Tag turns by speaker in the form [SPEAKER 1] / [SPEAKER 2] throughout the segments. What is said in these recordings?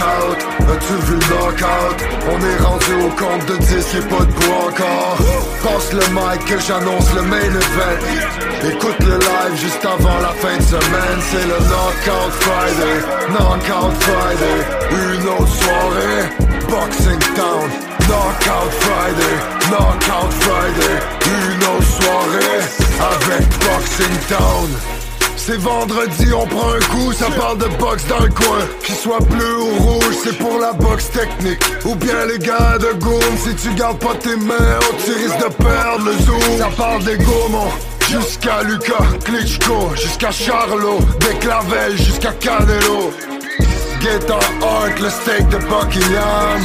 [SPEAKER 1] As-tu vu le knockout On est rendu au compte de 10 Y'a pas de encore. Passe le mic que j'annonce le main event. Écoute le live juste avant la fin de semaine. C'est le Knockout Friday. Knockout Friday. Une autre soirée. Boxing Town. Knockout Friday. Knockout Friday. Une autre soirée. Avec Boxing Town c'est vendredi, on prend un coup, ça parle de boxe dans le coin. Qu'il soit bleu ou rouge, c'est pour la boxe technique. Ou bien les gars de Goom, si tu gardes pas tes mains, oh, tu risques de perdre le zoom. Ça parle des gourmands. Jusqu'à Lucas, Klitschko, jusqu'à Charlot, des Clavel, jusqu'à Canelo. Hart, le steak de Buckingham.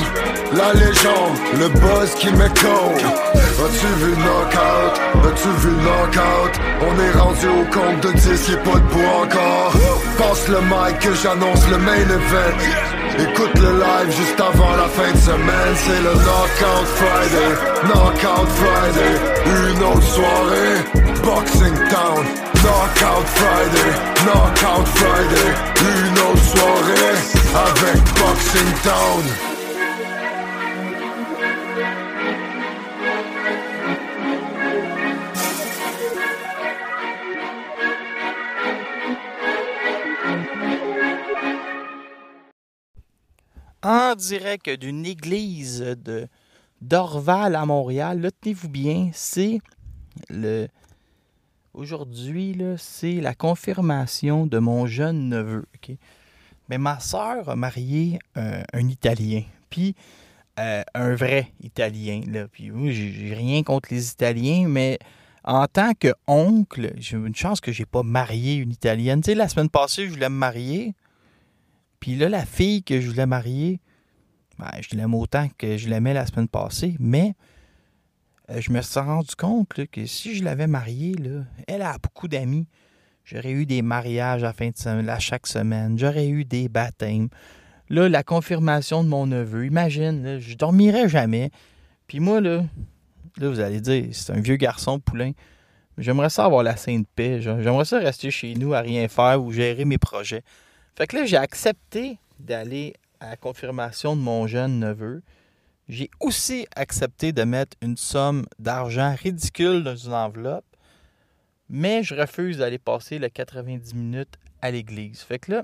[SPEAKER 1] La légende, le buzz qui m'écoute. As-tu vu knockout? As-tu vu knockout? On est rendu au compte de 10, y'a pas de bout encore. Passe le mic que j'annonce le main event. Écoute le live juste avant la fin de semaine, c'est le Knockout Friday, Knockout Friday, une autre soirée, Boxing Town, Knockout Friday, Knockout Friday, une autre soirée, avec Boxing Town.
[SPEAKER 2] en direct d'une église de d'Orval à Montréal. Là, tenez-vous bien, c'est le aujourd'hui c'est la confirmation de mon jeune neveu. Mais ma soeur a marié un, Italien, puis euh, un vrai Italien. Puis moi, j'ai rien contre les Italiens, mais en tant que oncle, j'ai une chance que j'ai pas marié une Italienne. Tu sais, la semaine passée, je voulais me marier. Puis là, la fille que je voulais marier, ben, je l'aime autant que je l'aimais la semaine passée, mais je me suis rendu compte que si je l'avais mariée, elle a beaucoup d'amis. J'aurais eu des mariages à chaque semaine. J'aurais eu des baptêmes. Là, la confirmation de mon neveu. Imagine, je dormirais jamais. Puis moi, là, là, vous allez dire, c'est un vieux garçon poulain. J'aimerais ça avoir la sainte paix. J'aimerais ça rester chez nous à rien faire ou gérer mes projets. Fait que là, j'ai accepté d'aller à la confirmation de mon jeune neveu. J'ai aussi accepté de mettre une somme d'argent ridicule dans une enveloppe, mais je refuse d'aller passer les 90 minutes à l'église. Fait que là,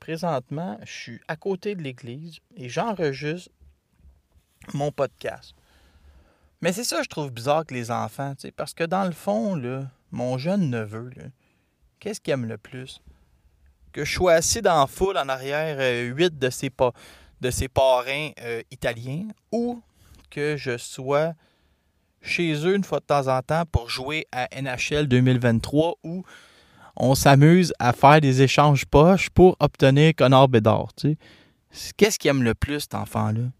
[SPEAKER 2] présentement, je suis à côté de l'église et j'enregistre mon podcast. Mais c'est ça que je trouve bizarre que les enfants, parce que dans le fond, là, mon jeune neveu, qu'est-ce qu'il aime le plus? que je sois assis dans la foule en arrière euh, huit de ses, de ses parrains euh, italiens ou que je sois chez eux une fois de temps en temps pour jouer à NHL 2023 où on s'amuse à faire des échanges poches pour obtenir Connor Bédard. Qu'est-ce qu'il aime le plus, cet enfant-là?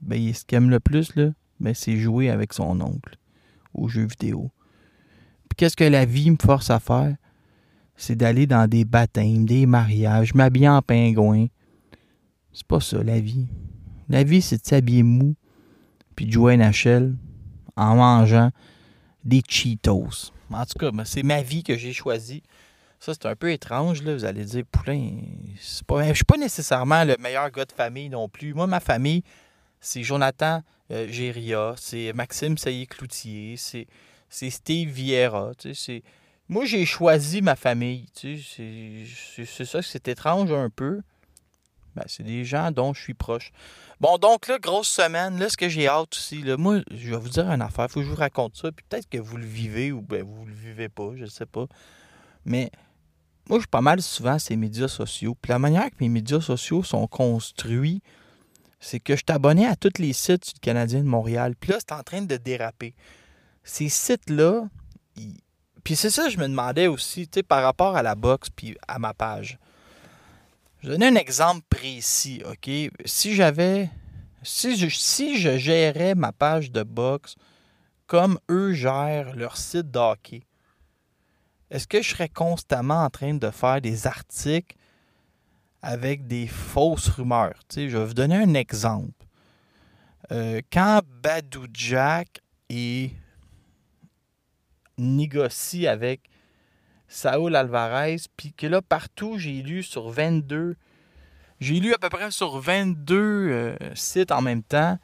[SPEAKER 2] Ben, ce qu'il aime le plus, ben, c'est jouer avec son oncle aux jeux vidéo. qu'est-ce que la vie me force à faire? c'est d'aller dans des baptêmes, des mariages, m'habiller en pingouin. C'est pas ça la vie. La vie, c'est de s'habiller mou, puis de jouer à NHL en mangeant des Cheetos. En tout cas, ben, c'est ma vie que j'ai choisie. Ça, c'est un peu étrange, là. Vous allez dire, Poulain, c'est pas... je suis pas nécessairement le meilleur gars de famille non plus. Moi, ma famille, c'est Jonathan euh, Géria, c'est Maxime Saillé-Cloutier, c'est, Steve Vieira, c'est moi, j'ai choisi ma famille. Tu sais, c'est ça, c'est étrange un peu. Ben, c'est des gens dont je suis proche. Bon, donc là, grosse semaine. Là, ce que j'ai hâte aussi, là, moi, je vais vous dire une affaire. Il faut que je vous raconte ça. Puis peut-être que vous le vivez ou ben, vous le vivez pas, je sais pas. Mais moi, je suis pas mal souvent ces médias sociaux. Puis la manière que mes médias sociaux sont construits, c'est que je abonné à tous les sites du Canadien de Montréal. Puis là, c'est en train de déraper. Ces sites-là, puis c'est ça, je me demandais aussi, tu sais, par rapport à la boxe puis à ma page. Je vais donner un exemple précis, OK? Si j'avais. Si je, je gérais ma page de boxe comme eux gèrent leur site d'hockey, est-ce que je serais constamment en train de faire des articles avec des fausses rumeurs? Je vais vous donner un exemple. Euh, quand Badou Jack négocie avec Saul Alvarez, puis que là, partout, j'ai lu sur 22 J'ai lu à peu près sur 22 euh, sites en même temps.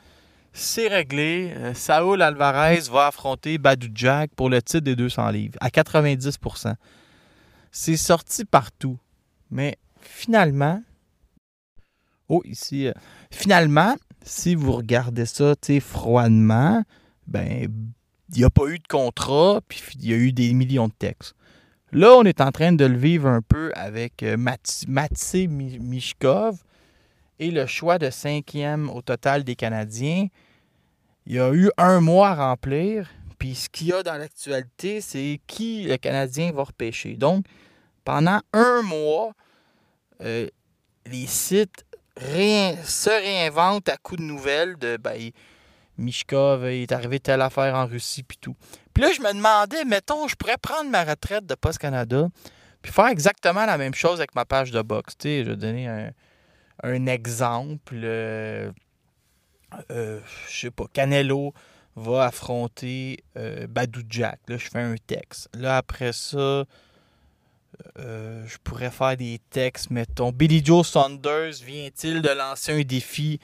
[SPEAKER 2] C'est réglé. Euh, Saul Alvarez va affronter Badou Jack pour le titre des 200 livres à 90%. C'est sorti partout. Mais finalement, oh, ici, euh, finalement, si vous regardez ça froidement, ben, il n'y a pas eu de contrat, puis il y a eu des millions de textes. Là, on est en train de le vivre un peu avec euh, Matsé Mishkov et le choix de cinquième au total des Canadiens. Il y a eu un mois à remplir. Puis ce qu'il y a dans l'actualité, c'est qui le Canadien va repêcher. Donc, pendant un mois, euh, les sites se réinventent à coups de nouvelles de ben, Mishkov est arrivé telle affaire en Russie puis tout. Puis là, je me demandais, mettons, je pourrais prendre ma retraite de Post Canada puis faire exactement la même chose avec ma page de boxe. Je vais donner un, exemple. Euh, euh, je sais pas, Canelo va affronter euh, Badou Jack. Là, je fais un texte. Là, après ça, euh, je pourrais faire des textes, mettons. Billy Joe Saunders vient-il de lancer un défi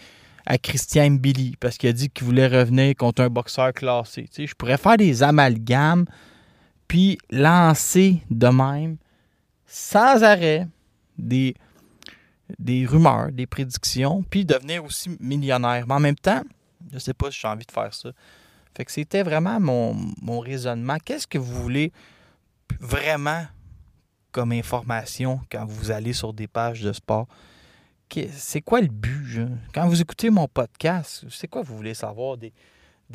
[SPEAKER 2] à Christian Billy parce qu'il a dit qu'il voulait revenir contre un boxeur classé. Je pourrais faire des amalgames puis lancer de même sans arrêt des, des rumeurs, des prédictions, puis devenir aussi millionnaire. Mais en même temps, je ne sais pas si j'ai envie de faire ça. Fait que c'était vraiment mon, mon raisonnement. Qu'est-ce que vous voulez vraiment comme information quand vous allez sur des pages de sport? C'est quoi le but? Quand vous écoutez mon podcast, c'est quoi vous voulez savoir? Des,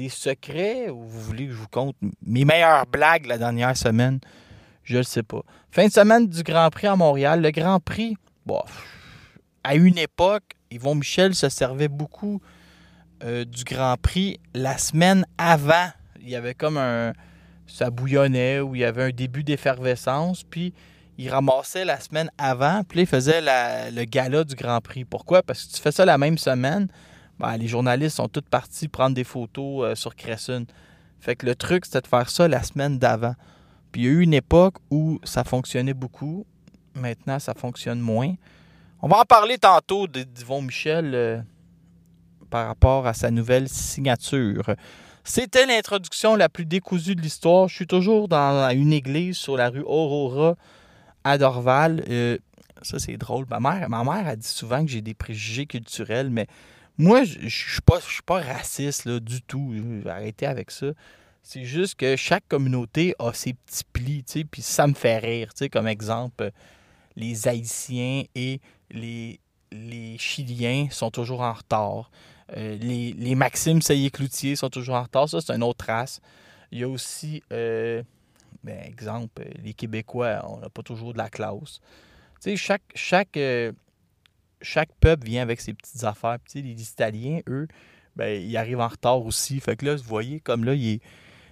[SPEAKER 2] secrets ou vous voulez que je vous conte mes meilleures blagues la dernière semaine? Je ne sais pas. Fin de semaine du Grand Prix à Montréal. Le Grand Prix, à une époque, Yvon Michel se servait beaucoup euh, du Grand Prix la semaine avant. Il y avait comme un. Ça bouillonnait ou il y avait un début d'effervescence. Puis il ramassait la semaine avant. Puis il faisait le gala du Grand Prix. Pourquoi? Parce que tu fais ça la même semaine. Ben, les journalistes sont tous partis prendre des photos euh, sur Cresson. Fait que le truc, c'était de faire ça la semaine d'avant. Puis il y a eu une époque où ça fonctionnait beaucoup. Maintenant, ça fonctionne moins. On va en parler tantôt d'Yvon Michel euh, par rapport à sa nouvelle signature. C'était l'introduction la plus décousue de l'histoire. Je suis toujours dans une église sur la rue Aurora à Dorval. Euh, ça, c'est drôle. Ma mère, ma mère a dit souvent que j'ai des préjugés culturels, mais moi, je ne suis pas, pas raciste là, du tout. J'ai arrêté avec ça. C'est juste que chaque communauté a ses petits plis, puis ça me fait rire. Comme exemple, les Haïtiens et les, Chiliens sont toujours en retard. Euh, les, les Maxime Saillé-Cloutier sont toujours en retard. Ça, c'est une autre race. Il y a aussi, euh, ben, exemple, les Québécois, on n'a pas toujours de la classe. Tu sais, chaque, chaque, euh, peuple vient avec ses petites affaires. Les Italiens, eux, ben, ils arrivent en retard aussi. Fait que là, vous voyez, comme là,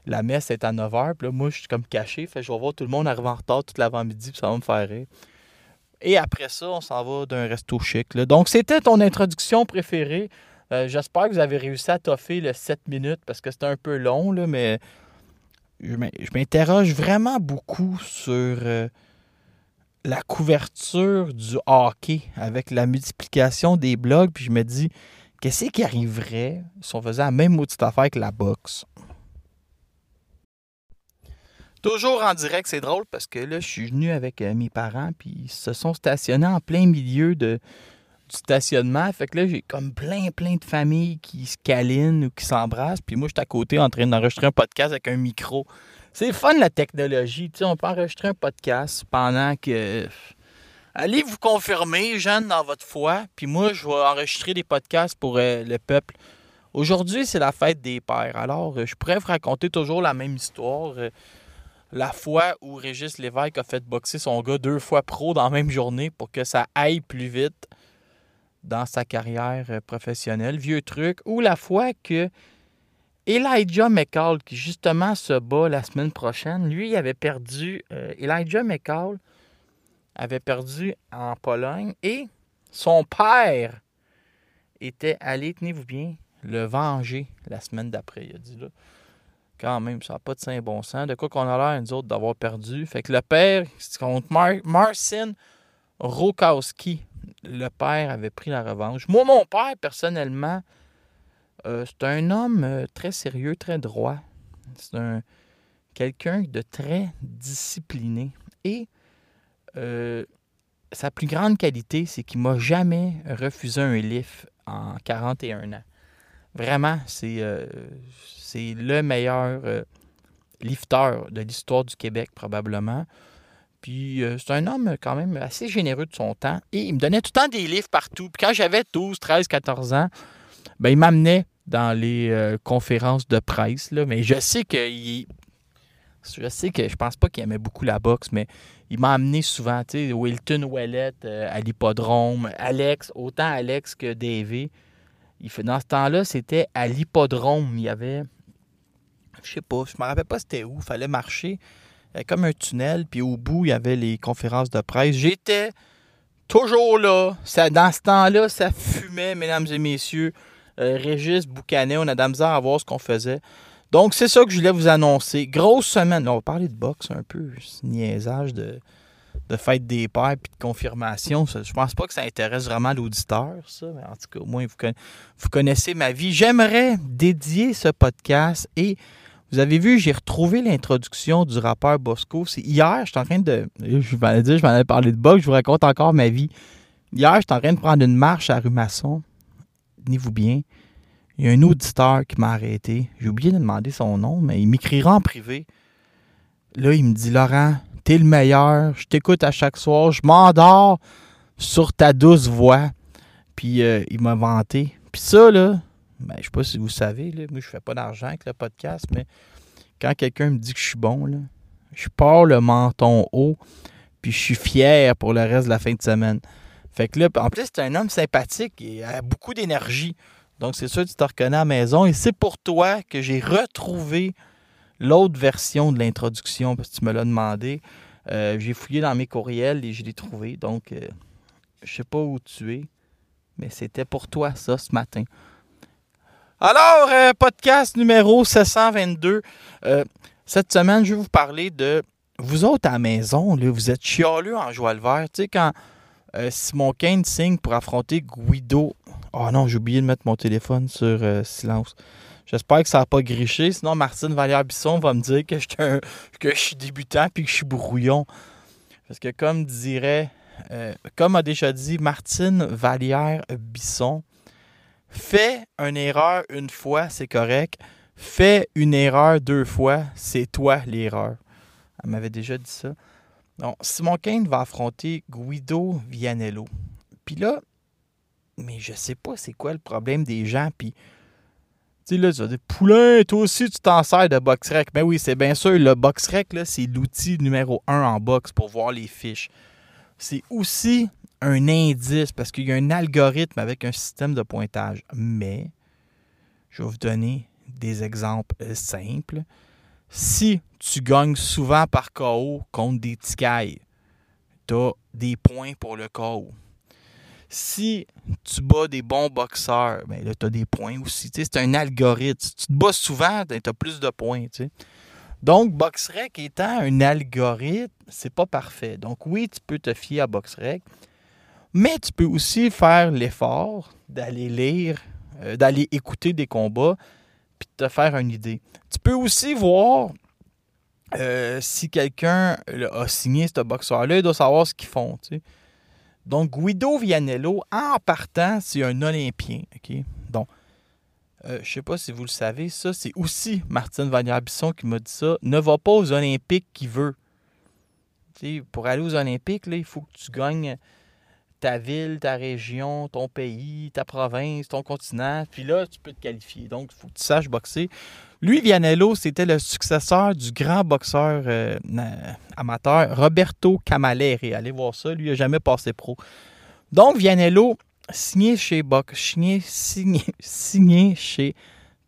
[SPEAKER 2] la messe est à 9h. Puis là, moi, je suis comme caché. Fait que je vais voir tout le monde arriver en retard toute l'avant-midi. Ça va me faire rire. Et après ça, on s'en va d'un resto chic. Donc, c'était ton introduction préférée. Euh, j'espère que vous avez réussi à toffer le 7 minutes parce que c'était un peu long, là, mais je m'interroge vraiment beaucoup sur euh, la couverture du hockey avec la multiplication des blogs. Puis je me dis, qu'est-ce qui arriverait si on faisait la même maudite affaire que la boxe? Toujours en direct, c'est drôle parce que là, je suis venu avec euh, mes parents, puis ils se sont stationnés en plein milieu de, du stationnement. Fait que là, j'ai comme plein, plein de familles qui se câlinent ou qui s'embrassent. Puis moi, je suis à côté en train d'enregistrer un podcast avec un micro. C'est fun la technologie. Tu sais, on peut enregistrer un podcast pendant que. Allez vous confirmer, jeune, dans votre foi. Puis moi, je vais enregistrer des podcasts pour euh, le peuple. Aujourd'hui, c'est la fête des pères. Alors, euh, je pourrais vous raconter toujours la même histoire la fois où Régis Lévesque a fait boxer son gars deux fois pro dans la même journée pour que ça aille plus vite dans sa carrière euh, professionnelle. Vieux truc. Ou la fois que Elijah McCall, qui justement se bat la semaine prochaine, lui, avait perdu. Euh, Elijah McCall avait perdu en Pologne et son père était allé, tenez-vous bien, le venger la semaine d'après. Il a dit là quand même, ça n'a pas de saint bon sens. De quoi qu'on a l'air, nous autres, d'avoir perdu. Fait que le père, c'est contre Marcin Rokowski. Le père avait pris la revanche. Moi, mon père, personnellement, euh, c'est un homme euh, très sérieux, très droit. C'est un quelqu'un de très discipliné. Et euh, sa plus grande qualité, c'est qu'il m'a jamais refusé un lift en 41 ans. Vraiment, c'est le meilleur lifter de l'histoire du Québec, probablement. Puis c'est un homme quand même assez généreux de son temps. Et il me donnait tout le temps des livres partout. Puis quand j'avais 12, 13, 14 ans, ben, il m'amenait dans les conférences de presse. Là. Mais je sais qu'il je sais que je pense pas qu'il aimait beaucoup la boxe, mais il m'a amené souvent, tu sais, Wilton Ouellet à l'hippodrome, Alex, autant Alex que Davy. Il fait, dans ce temps-là, c'était à l'hippodrome. Il y avait, je sais pas, je me rappelle pas c'était où, il fallait marcher. Comme un tunnel, puis au bout, il y avait les conférences de presse. J'étais toujours là. Ça, dans ce temps-là, ça fumait, mesdames et messieurs. Euh, Régis boucanait, on a de la à voir ce qu'on faisait. Donc, c'est ça que je voulais vous annoncer. Grosse semaine. on va parler de boxe un peu. niaisage de, de fête des pères et de confirmation. Je pense pas que ça intéresse vraiment l'auditeur, ça. Mais en tout cas, au moins, vous connaissez ma vie. J'aimerais dédier ce podcast et vous avez vu, j'ai retrouvé l'introduction du rappeur Bosco. C'est hier, je suis en train de. Je m'en dire, je m'en allais parler de boxe, je vous raconte encore ma vie. Hier, j'étais en train de prendre une marche à rue Masson. Tenez-vous bien. Il y a un auditeur qui m'a arrêté. J'ai oublié de demander son nom, mais il m'écrira en privé. Là, il me dit Laurent, t'es le meilleur, je t'écoute à chaque soir, je m'endors sur ta douce voix. Puis euh, il m'a vanté. Puis ça, là, ben, je sais pas si vous savez, là, moi je fais pas d'argent avec le podcast, mais quand quelqu'un me dit que je suis bon, là, je pars le menton haut, puis je suis fier pour le reste de la fin de semaine. Fait que là, en plus, c'est un homme sympathique et a beaucoup d'énergie. Donc, c'est sûr que tu te reconnais à la maison. Et c'est pour toi que j'ai retrouvé l'autre version de l'introduction parce que tu me l'as demandé. Euh, j'ai fouillé dans mes courriels et je l'ai trouvé. Donc, euh, je sais pas où tu es, mais c'était pour toi ça ce matin. Alors, euh, podcast numéro 722. cette semaine, je vais vous parler de vous autres à la maison. Là, vous êtes chialeux en joie le vert. Tu sais, quand Simon Kane signe pour affronter Guido Oh non, j'ai oublié de mettre mon téléphone sur euh, silence. J'espère que ça n'a pas griché. Sinon, Martine Vallière-Bisson va me dire que, je suis débutant puis que je suis brouillon. Parce que comme dirait, euh, comme a déjà dit Martine Vallière-Bisson, fais une erreur une fois, c'est correct. Fais une erreur deux fois, c'est toi l'erreur. Elle m'avait déjà dit ça. Donc, Simon Kane va affronter Guido Vianello. Puis là, mais je sais pas c'est quoi le problème des gens. Puis, tu sais, là, tu vas dire, Poulain, toi aussi, tu t'en sers de BoxRec. Mais oui, c'est bien sûr, le BoxRec, c'est l'outil numéro un en boxe pour voir les fiches. C'est aussi un indice parce qu'il y a un algorithme avec un système de pointage. Mais, je vais vous donner des exemples euh, simples. Si tu gagnes souvent par KO contre des ticailles, tu as des points pour le KO si tu bats des bons boxeurs, ben là, tu as des points aussi. C'est un algorithme. Si tu te bats souvent, ben, tu as plus de points. Donc, BoxRec étant un algorithme, c'est pas parfait. Donc, oui, tu peux te fier à BoxRec, mais tu peux aussi faire l'effort d'aller lire, euh, d'aller écouter des combats, puis de te faire une idée. Tu peux aussi voir euh, si quelqu'un a signé ce boxeur-là, il doit savoir ce qu'ils font. Donc, Guido Vianello, en partant, c'est un Olympien. Donc, euh, je ne sais pas si vous le savez, ça, c'est aussi Martine Vanier-Bisson qui m'a dit ça. Ne va pas aux Olympiques qui veut. pour aller aux Olympiques, il faut que tu gagnes ta ville, ta région, ton pays, ta province, ton continent. Puis là, tu peux te qualifier. Donc, il faut que tu saches boxer. Lui, Vianello, c'était le successeur du grand boxeur euh, amateur Roberto Camalleri. Allez voir ça, lui, il n'a jamais passé pro. Donc, Vianello, signé chez Box, signé, signé, chez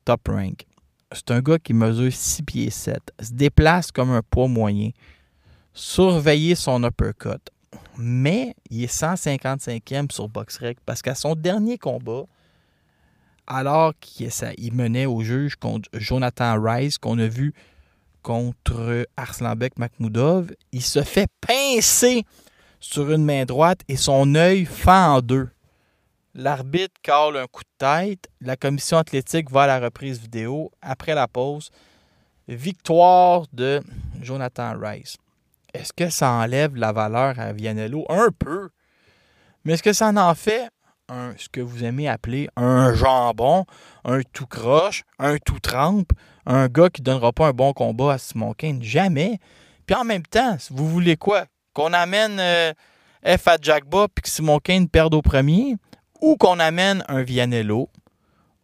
[SPEAKER 2] Top Rank. C'est un gars qui mesure 6 pieds 7, se déplace comme un poids moyen, surveiller son uppercut. Mais il est 155e sur BoxRec parce qu'à son dernier combat, alors qu'il menait au juge contre Jonathan Rice, qu'on a vu contre Arslanbek Makhmoudov, il se fait pincer sur une main droite et son œil fend en deux. L'arbitre cale un coup de tête. La commission athlétique va à la reprise vidéo. Après la pause, victoire de Jonathan Rice. Est-ce que ça enlève la valeur à Vianello? Un peu. Mais est-ce que ça en fait ce que vous aimez appeler un jambon, un tout croche, un tout trempe, un gars qui ne donnera pas un bon combat à Simon Kane? Jamais. Puis en même temps, vous voulez quoi? Qu'on amène euh, F à puis que Simon Kane perde au premier? Ou qu'on amène un Vianello?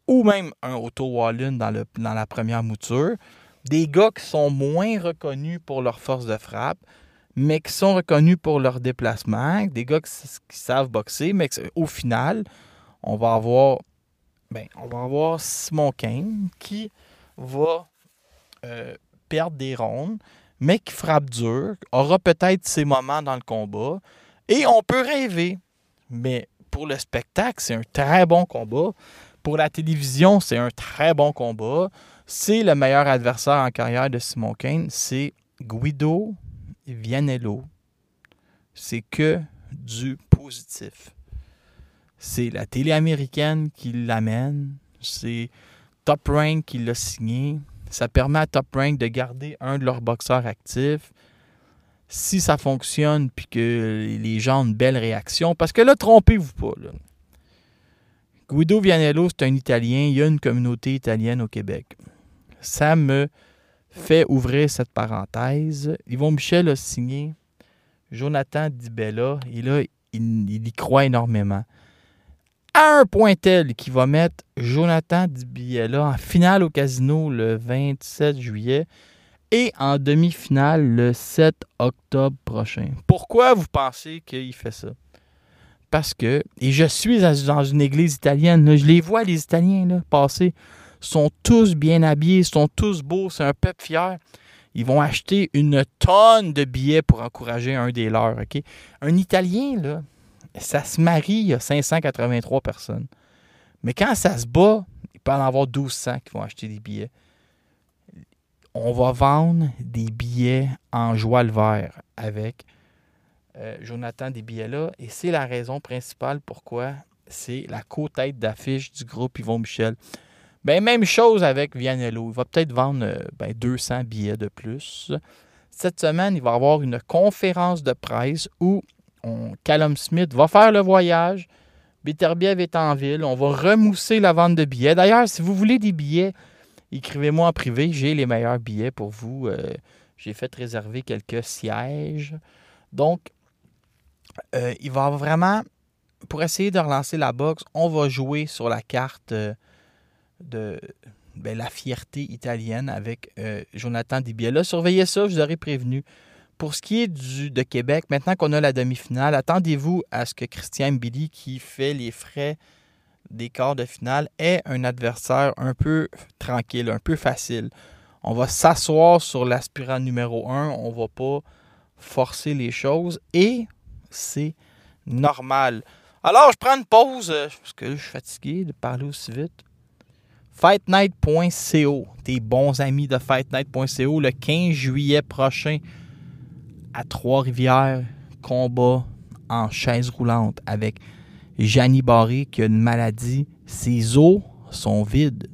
[SPEAKER 2] Ou même un Otto Wallin dans la première mouture? Des gars qui sont moins reconnus pour leur force de frappe, mais qui sont reconnus pour leur déplacement, des gars qui, savent boxer, mais au final, on va avoir ben, Simon Kane qui va euh, perdre des rondes, mais qui frappe dur, aura peut-être ses moments dans le combat, et on peut rêver. Mais pour le spectacle, c'est un très bon combat. Pour la télévision, c'est un très bon combat. C'est le meilleur adversaire en carrière de Simon Kane. C'est Guido Vianello. C'est que du positif. C'est la télé américaine qui l'amène. C'est Top Rank qui l'a signé. Ça permet à Top Rank de garder un de leurs boxeurs actifs. Si ça fonctionne puis que les gens ont une belle réaction, parce que là, trompez-vous pas. Guido Vianello, c'est un Italien. Il y a une communauté italienne au Québec ça me fait ouvrir cette parenthèse. Yvon Michel a signé Jonathan Dibella et là, il, y croit énormément. À un point tel qu'il va mettre Jonathan Dibella en finale au casino le 27 juillet et en demi-finale le 7 octobre prochain. Pourquoi vous pensez qu'il fait ça? Parce que, et je suis dans une église italienne, je les vois, les Italiens, là, passer sont tous bien habillés, sont tous beaux, c'est un peuple fier. Ils vont acheter une tonne de billets pour encourager un des leurs. Un Italien, là, ça se marie, il y a 583 personnes. Mais quand ça se bat, il peut en avoir 1200 qui vont acheter des billets. On va vendre des billets en joie le vert avec euh, Jonathan des billets là. Et c'est la raison principale pourquoi c'est la co-tête d'affiche du groupe Yvon Michel. Ben, même chose avec Vianello. Il va peut-être vendre euh, ben, 200 billets de plus. Cette semaine, il va y avoir une conférence de presse où Callum Smith va faire le voyage. Beterbiev est en ville. On va remousser la vente de billets. D'ailleurs, si vous voulez des billets, écrivez-moi en privé. J'ai les meilleurs billets pour vous. Euh, j'ai fait réserver quelques sièges. Donc, euh, il va vraiment, pour essayer de relancer la boxe, on va jouer sur la carte de ben, la fierté italienne avec euh, Jonathan Dibiela. Surveillez ça, je vous aurais prévenu. Pour ce qui est du, de Québec, maintenant qu'on a la demi-finale, attendez-vous à ce que Christian Billy, qui fait les frais des quarts de finale, ait un adversaire un peu tranquille, un peu facile. On va s'asseoir sur l'aspirant numéro 1, on va pas forcer les choses et c'est normal. Alors, je prends une pause euh, parce que je suis fatigué de parler aussi vite. FightNight.co, tes bons amis de FightNight.co, le 15 juillet prochain à Trois-Rivières, combat en chaise roulante avec Janie Barré qui a une maladie. Ses os sont vides.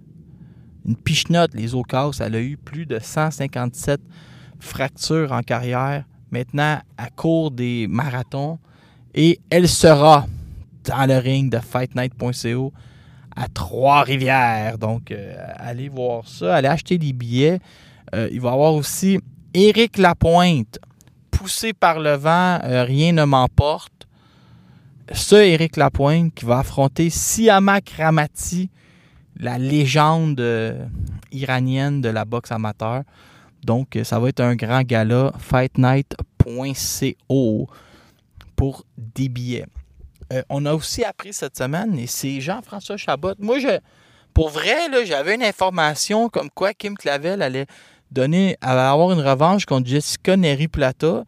[SPEAKER 2] Une pichenote, les os cassent. Elle a eu plus de 157 fractures en carrière. Maintenant, à court des marathons. Et elle sera dans le ring de FightNight.co à Trois-Rivières. Donc, euh, allez voir ça, allez acheter des billets. Euh, il va y avoir aussi Éric Lapointe, poussé par le vent, euh, rien ne m'emporte. Ce Éric Lapointe qui va affronter Siama Kramati, la légende iranienne de la boxe amateur. Donc, ça va être un grand gala, fightnight.co pour des billets. Euh, on a aussi appris cette semaine, et c'est Jean-François Chabot. Moi, je, pour vrai, j'avais une information comme quoi Kim Clavel allait donner, allait avoir une revanche contre Jessica Neri-Plata.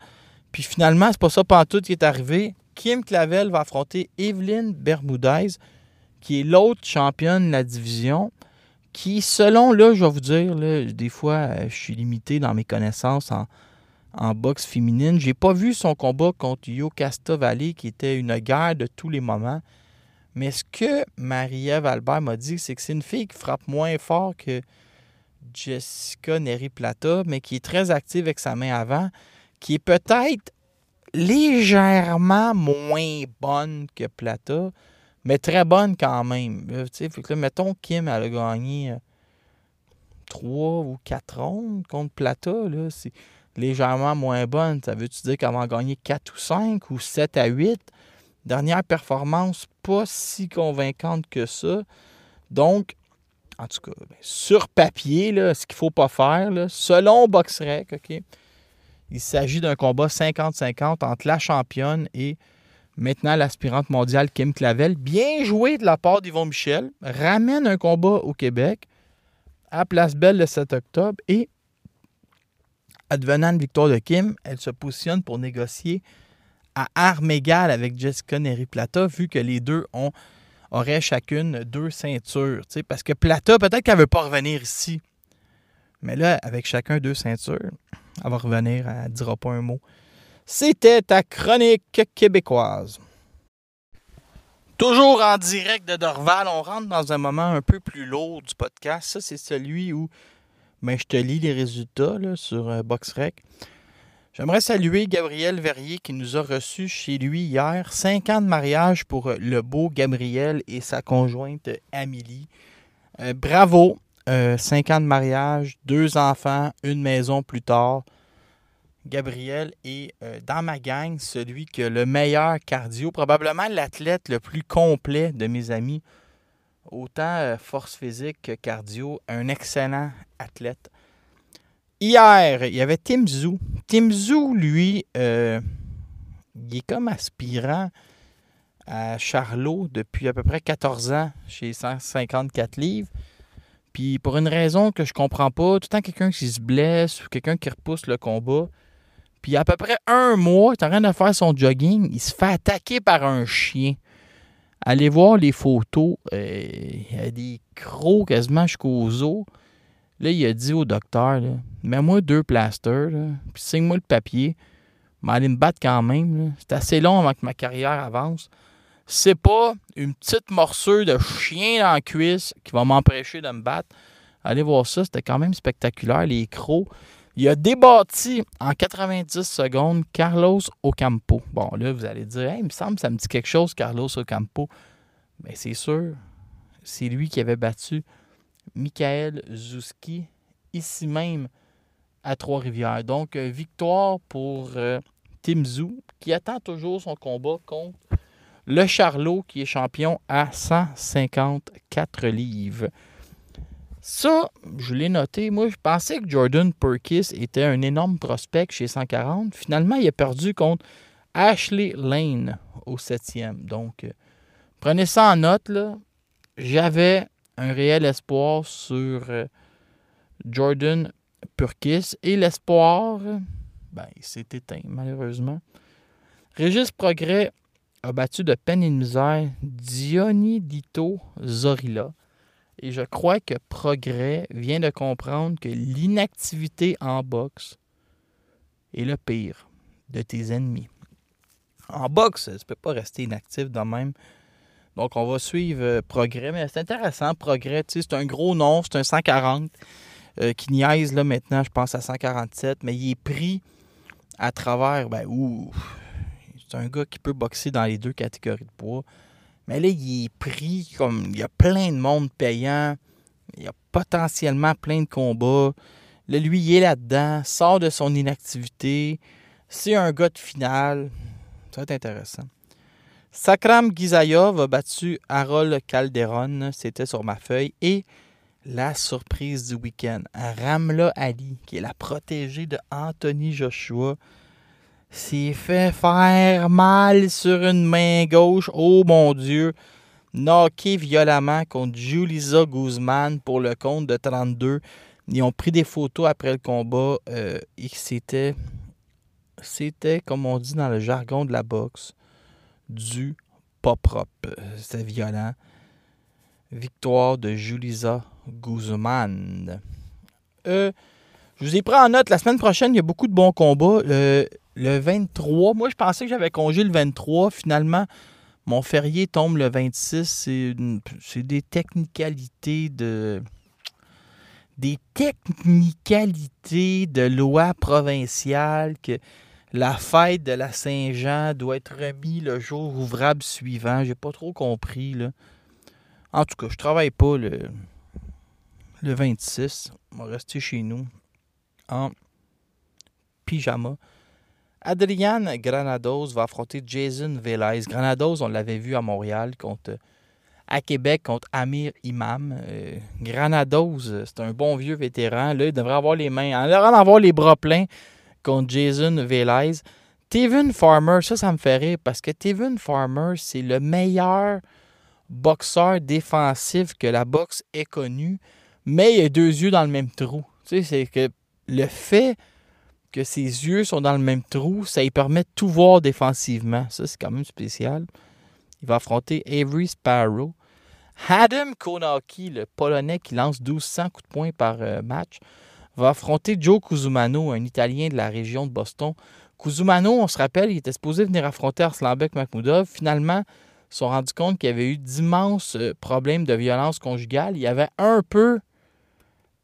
[SPEAKER 2] Puis finalement, c'est pas ça tout qui est arrivé. Kim Clavel va affronter Evelyn Bermudez, qui est l'autre championne de la division, qui, selon, là, je vais vous dire, des fois, euh, je suis limité dans mes connaissances en en boxe féminine. J'ai pas vu son combat contre Yokasta Valley, qui était une guerre de tous les moments. Mais ce que Marie-Ève Albert m'a dit, c'est que c'est une fille qui frappe moins fort que Jessica Neri Plata, mais qui est très active avec sa main avant, qui est peut-être légèrement moins bonne que Plata, mais très bonne quand même. fait que mettons Kim, elle a gagné 3 ou 4 rondes contre Plata. C'est légèrement moins bonne. Ça veut-tu dire qu'elle va en gagner 4 ou 5 ou 7 à 8? Dernière performance, pas si convaincante que ça. Donc, en tout cas, ben, sur papier, là, ce qu'il ne faut pas faire, selon BoxRec, OK, il s'agit d'un combat 50-50 entre la championne et maintenant l'aspirante mondiale Kim Clavel. Bien joué de la part d'Yvon Michel. Ramène un combat au Québec à Place Belle le 7 octobre et advenant victoire de Kim, elle se positionne pour négocier à armes égales avec Jessica Neri Plata, vu que les deux ont, auraient chacune deux ceintures. Parce que Plata, peut-être qu'elle ne veut pas revenir ici. Mais là, avec chacun deux ceintures, elle va revenir, elle ne dira pas un mot. C'était ta chronique québécoise. Toujours en direct de Dorval, on rentre dans un moment un peu plus lourd du podcast. Ça, c'est celui où ben, je te lis les résultats sur euh, BoxRec. J'aimerais saluer Gabriel Verrier qui nous a reçus chez lui hier. Cinq ans de mariage pour euh, le beau Gabriel et sa conjointe Amélie. Euh, bravo. Euh, cinq ans de mariage, deux enfants, une maison plus tard. Gabriel est dans ma gang celui qui a le meilleur cardio, probablement l'athlète le plus complet de mes amis. Autant force physique que cardio, un excellent athlète. Hier, il y avait Tim Zoo. Tim Zoo, lui, euh, il est comme aspirant à Charlot depuis à peu près 14 ans, chez 154 livres. Puis pour une raison que je comprends pas, tout le temps quelqu'un qui se blesse ou quelqu'un qui repousse le combat. Puis à peu près un mois, il est en train de faire son jogging, il se fait attaquer par un chien. Allez voir les photos, euh, il y a des crocs quasiment jusqu'aux os. Là, il a dit au docteur, mets-moi deux plasters, puis signe-moi le papier. Mais aller me battre quand même. C'est assez long avant que ma carrière avance. C'est pas une petite morsure de chien dans la cuisse qui va m'empêcher de me battre. Allez voir ça, c'était quand même spectaculaire, les crocs. Il a débattu en 90 secondes Carlos Ocampo. Bon, là, vous allez dire, il me semble ça me dit quelque chose, Carlos Ocampo. Mais c'est sûr, c'est lui qui avait battu Michael Zuski, ici même à Trois-Rivières. Donc, euh, victoire pour euh, Tim Zou, qui attend toujours son combat contre le Charlot, qui est champion à 154 livres. Ça, je l'ai noté. Moi, je pensais que Jordan Perkis était un énorme prospect chez 140. Finalement, il a perdu contre Ashley Lane au septième. Donc, euh, prenez ça en note. J'avais un réel espoir sur euh, Jordan Purkis. Et l'espoir, ben, il s'est éteint, malheureusement. Régis Progrès a battu de peine et de misère Dito Zorilla. Et je crois que Progrès vient de comprendre que l'inactivité en boxe est le pire de tes ennemis. En boxe, tu ne peux pas rester inactif de même. Donc, on va suivre euh, Progrès. Mais c'est intéressant, Progrès. C'est un gros nom, c'est un 140 euh, qui niaise là, maintenant, je pense, à 147. Mais il est pris à travers. Ben, c'est un gars qui peut boxer dans les deux catégories de poids. Mais là, il est pris comme. Il y a plein de monde payant. Il y a potentiellement plein de combats. Là, lui, il est là-dedans, sort de son inactivité. C'est un gars de finale. Ça va être intéressant. Sakram Gizayov a battu Harold Calderon, c'était sur ma feuille. Et la surprise du week-end, Ramla Ali, qui est la protégée de Anthony Joshua, s'est fait faire mal sur une main gauche. Oh mon Dieu! Knocké violemment contre Julisa Guzman pour le compte de 32. Ils ont pris des photos après le combat euh, et c'était, c'était, comme on dit dans le jargon de la boxe, du pas propre. C'était violent. Victoire de Julisa Guzman. Euh, Je vous ai pris en note, la semaine prochaine, il y a beaucoup de bons combats. Le, le 23, moi je pensais que j'avais congé le 23. Finalement, mon férié tombe le 26. C'est, des technicalités de. Des technicalités de loi provinciale que la fête de la Saint-Jean doit être remise le jour ouvrable suivant. J'ai pas trop compris. Là. En tout cas, je travaille pas le, le 26. On va rester chez nous en pyjama. Adrian Granados va affronter Jason Velez. Granados, on l'avait vu à Montréal contre à Québec contre Amir Imam. Euh, Granados, c'est un bon vieux vétéran. Là, il devrait avoir les mains. Il devrait avoir les bras pleins contre Jason Velez. Tevin Farmer, ça, ça me fait rire parce que Tevin Farmer, c'est le meilleur boxeur défensif que la boxe ait connu, mais il a deux yeux dans le même trou. Tu sais, c'est que le fait que ses yeux sont dans le même trou, ça lui permet de tout voir défensivement. Ça, c'est quand même spécial. Il va affronter Avery Sparrow. Adam Konaki, le Polonais qui lance 1200 coups de poing par euh, match, va affronter Joe Kuzumano, un Italien de la région de Boston. Kuzumano, on se rappelle, il était supposé venir affronter Arslanbek Makhmoudov. Finalement, ils se sont rendus compte qu'il y avait eu d'immenses euh, problèmes de violence conjugale. Il y avait un peu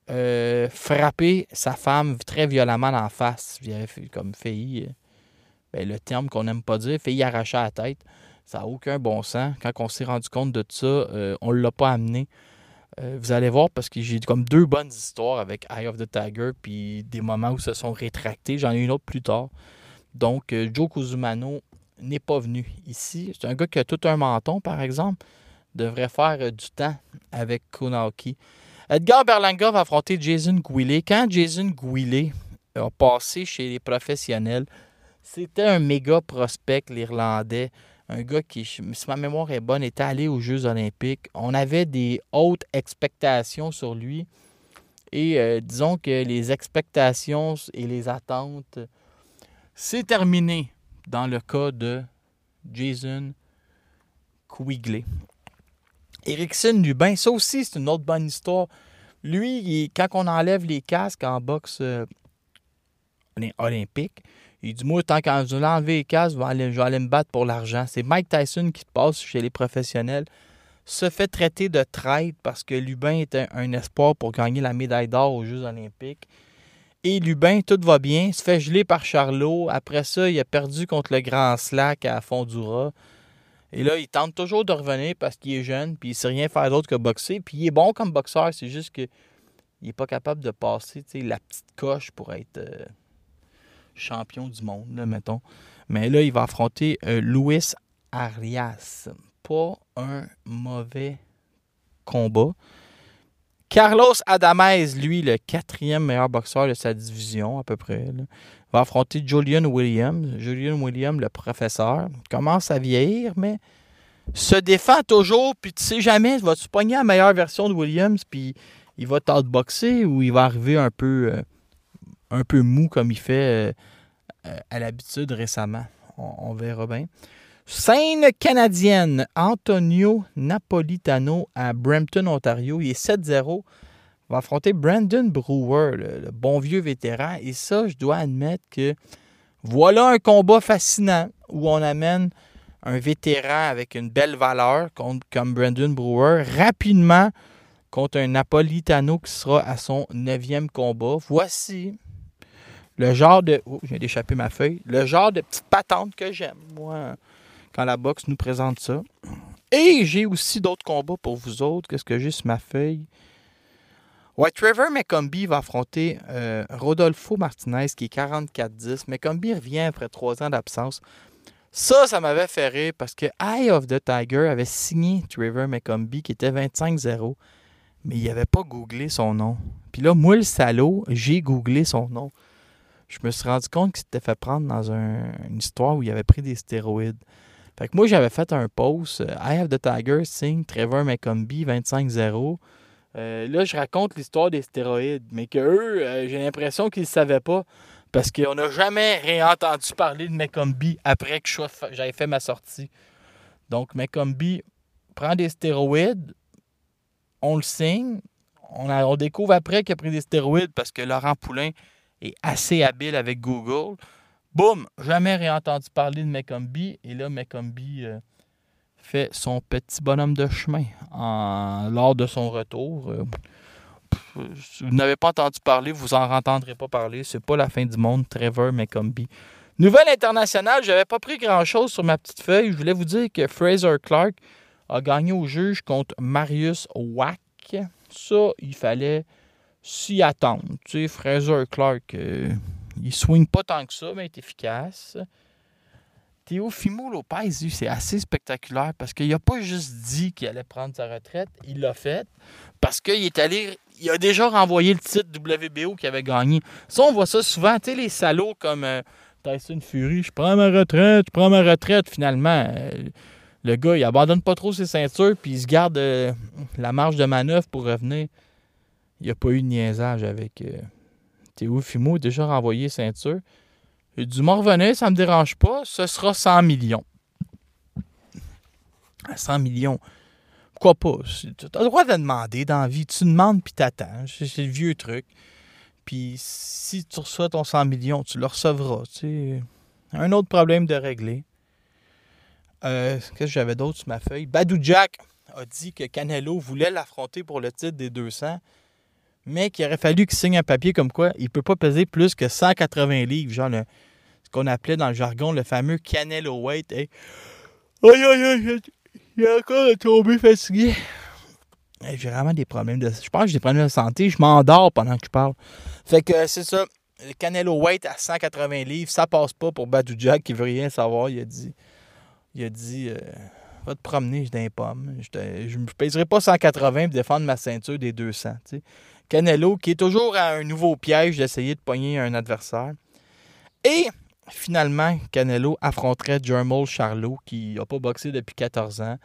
[SPEAKER 2] euh, frappé sa femme très violemment en face. Comme failli, euh, ben, le terme qu'on n'aime pas dire, failli arracher la tête. Ça n'a aucun bon sens. Quand on s'est rendu compte de ça, euh, on ne l'a pas amené. vous allez voir parce que j'ai comme deux bonnes histoires avec Eye of the Tiger puis des moments où se sont rétractés. J'en ai une autre plus tard. Donc, Joe Kuzumano n'est pas venu ici. C'est un gars qui a tout un menton, par exemple. Devrait faire du temps avec Konaki. Edgar Berlanga va affronter Jason Gouillet. Quand Jason Gouillet a passé chez les professionnels, c'était un méga prospect, l'Irlandais. Un gars qui, si ma mémoire est bonne, était allé aux Jeux olympiques. On avait des hautes expectations sur lui. Et euh, disons que les expectations et les attentes, c'est terminé dans le cas de Jason Quigley. Erickson Lubin, ça aussi, c'est une autre bonne histoire. Lui, quand on enlève les casques en boxe euh, olympique, il dit Moi, tant qu'on je enlever les casques, je vais, aller, me battre pour l'argent. C'est Mike Tyson qui passe chez les professionnels, se fait traiter de traître parce que Lubin était un espoir pour gagner la médaille d'or aux Jeux olympiques. Et Lubin, tout va bien, se fait geler par Charlot. Après ça, il a perdu contre le Grand Slack à Fondura. Et là, il tente toujours de revenir parce qu'il est jeune, puis il sait rien faire d'autre que boxer. Puis il est bon comme boxeur, c'est juste qu'il n'est pas capable de passer la petite coche pour être euh, champion du monde, là, mettons. Mais là, il va affronter euh, Luis Arias. Pas un mauvais combat. Carlos Adamez, lui, le quatrième meilleur boxeur de sa division, à peu près, va affronter Julian Williams. Julian Williams, le professeur, commence à vieillir, mais se défend toujours, puis tu sais jamais, vas-tu pogner la meilleure version de Williams, puis il va t'outboxer ou il va arriver un peu, euh, un peu mou comme il fait euh, à l'habitude récemment? On verra bien. Scène canadienne, Antonio Napolitano à Brampton, Ontario. Il est 7-0. Il va affronter Brandon Brewer, le, bon vieux vétéran. Et ça, je dois admettre que voilà un combat fascinant où on amène un vétéran avec une belle valeur comme Brandon Brewer rapidement contre un Napolitano qui sera à son neuvième combat. Voici le genre de. Oh, j'ai d'échapper ma feuille. Le genre de petite patente que j'aime, moi quand la boxe nous présente ça. Et j'ai aussi d'autres combats pour vous autres. Qu'est-ce que j'ai sur ma feuille? Ouais, Trevor McCombie va affronter euh, Rodolfo Martinez qui est 44-10. McCombie revient après trois ans d'absence. Ça, ça m'avait fait rire parce que Eye of the Tiger avait signé Trevor McCombie qui était 25-0, mais il n'avait pas googlé son nom. Puis là, moi, le salaud, j'ai googlé son nom. Je me suis rendu compte qu'il s'était fait prendre dans une histoire où il avait pris des stéroïdes. Fait que moi, j'avais fait un post, euh, I have the Tiger, sing Trevor McCombie 25-0. Euh, là, je raconte l'histoire des stéroïdes, mais que eux, euh, j'ai l'impression qu'ils ne savaient pas. Parce qu'on n'a jamais réentendu parler de McCombie après que j'avais fait ma sortie. Donc, McCombie prend des stéroïdes, on le signe, On, on découvre après qu'il a pris des stéroïdes parce que Laurent Poulain est assez habile avec Google. Boum, jamais réentendu parler de Mecombi. Et là, Mecombi euh, fait son petit bonhomme de chemin lors de son retour. Euh, si vous n'avez pas entendu parler, vous en entendrez pas parler. C'est pas la fin du monde, Trevor Mecombi. Nouvelle internationale, j'avais pas pris grand-chose sur ma petite feuille. Je voulais vous dire que Fraser Clark a gagné au juge contre Marius Wack. Ça, il fallait s'y attendre. Tu sais, Fraser Clark, euh, il swing pas tant que ça, mais il est efficace. Théo Fimo Lopez, c'est assez spectaculaire parce qu'il n'a pas juste dit qu'il allait prendre sa retraite, il l'a fait parce qu'il est allé. Il a déjà renvoyé le titre WBO qu'il avait gagné. Ça, on voit ça souvent, tu sais, les salauds comme euh, Tyson Fury, je prends ma retraite, je prends ma retraite, finalement. Euh, le gars, il abandonne pas trop ses ceintures, puis il se garde euh, la marge de manœuvre pour revenir. Il n'y a pas eu de niaisage avec Théo Fimo, déjà renvoyé ceinture. Du m'en revenir, ça me dérange pas. Ce sera 100 millions. 100 millions. Pourquoi pas? Tu as le droit de demander dans vie. Tu demandes puis t'attends. C'est le vieux truc. Puis si tu reçois ton 100 millions, tu le recevras. Un autre problème de régler. Euh, Qu'est-ce que j'avais d'autre sur ma feuille? Badou Jack a dit que Canelo voulait l'affronter pour le titre des 200 mais qu'il aurait fallu qu'il signe un papier comme quoi il ne peut pas peser plus que 180 livres, genre ce qu'on appelait dans le jargon le fameux Canelo Weight. Aïe, aïe, aïe, il a encore tombé fatigué. J'ai vraiment des problèmes de. Je pense que j'ai des problèmes de santé. Je m'endors pendant que je parle. Fait que c'est ça. Le Canelo Weight à 180 livres, ça passe pas pour Badou Jack qui veut rien savoir. Il a dit. Il a dit. Euh, va te promener dans les pommes. Je ne pèserai pas 180 pour défendre ma ceinture des 200. Canelo qui est toujours à un nouveau piège d'essayer de pogner un adversaire. Et finalement, Canelo affronterait Jermel Charlot, qui n'a pas boxé depuis 14 ans.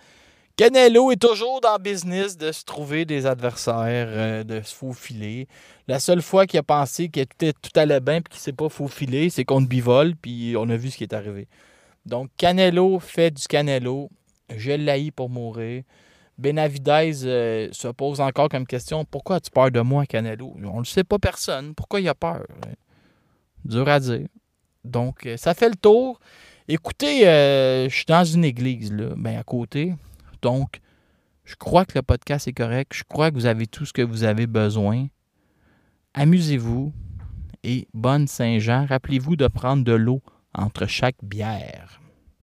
[SPEAKER 2] Canelo est toujours dans le business de se trouver des adversaires, euh, de se faufiler. La seule fois qu'il a pensé que tout, tout allait bien et qu'il ne s'est pas faufilé, c'est contre Bivol, puis on a vu ce qui est arrivé. Donc, Canelo fait du Canelo. Je l'ai pour mourir. Benavidez euh, se pose encore comme question pourquoi as-tu peur de moi, Canelo? On ne le sait pas personne. Pourquoi il a peur? Dur à dire. Donc, euh, ça fait le tour. Écoutez, euh, je suis dans une église, là, ben à côté. Donc, je crois que le podcast est correct. Je crois que vous avez tout ce que vous avez besoin. Amusez-vous et bonne Saint-Jean. Rappelez-vous de prendre de l'eau entre chaque bière.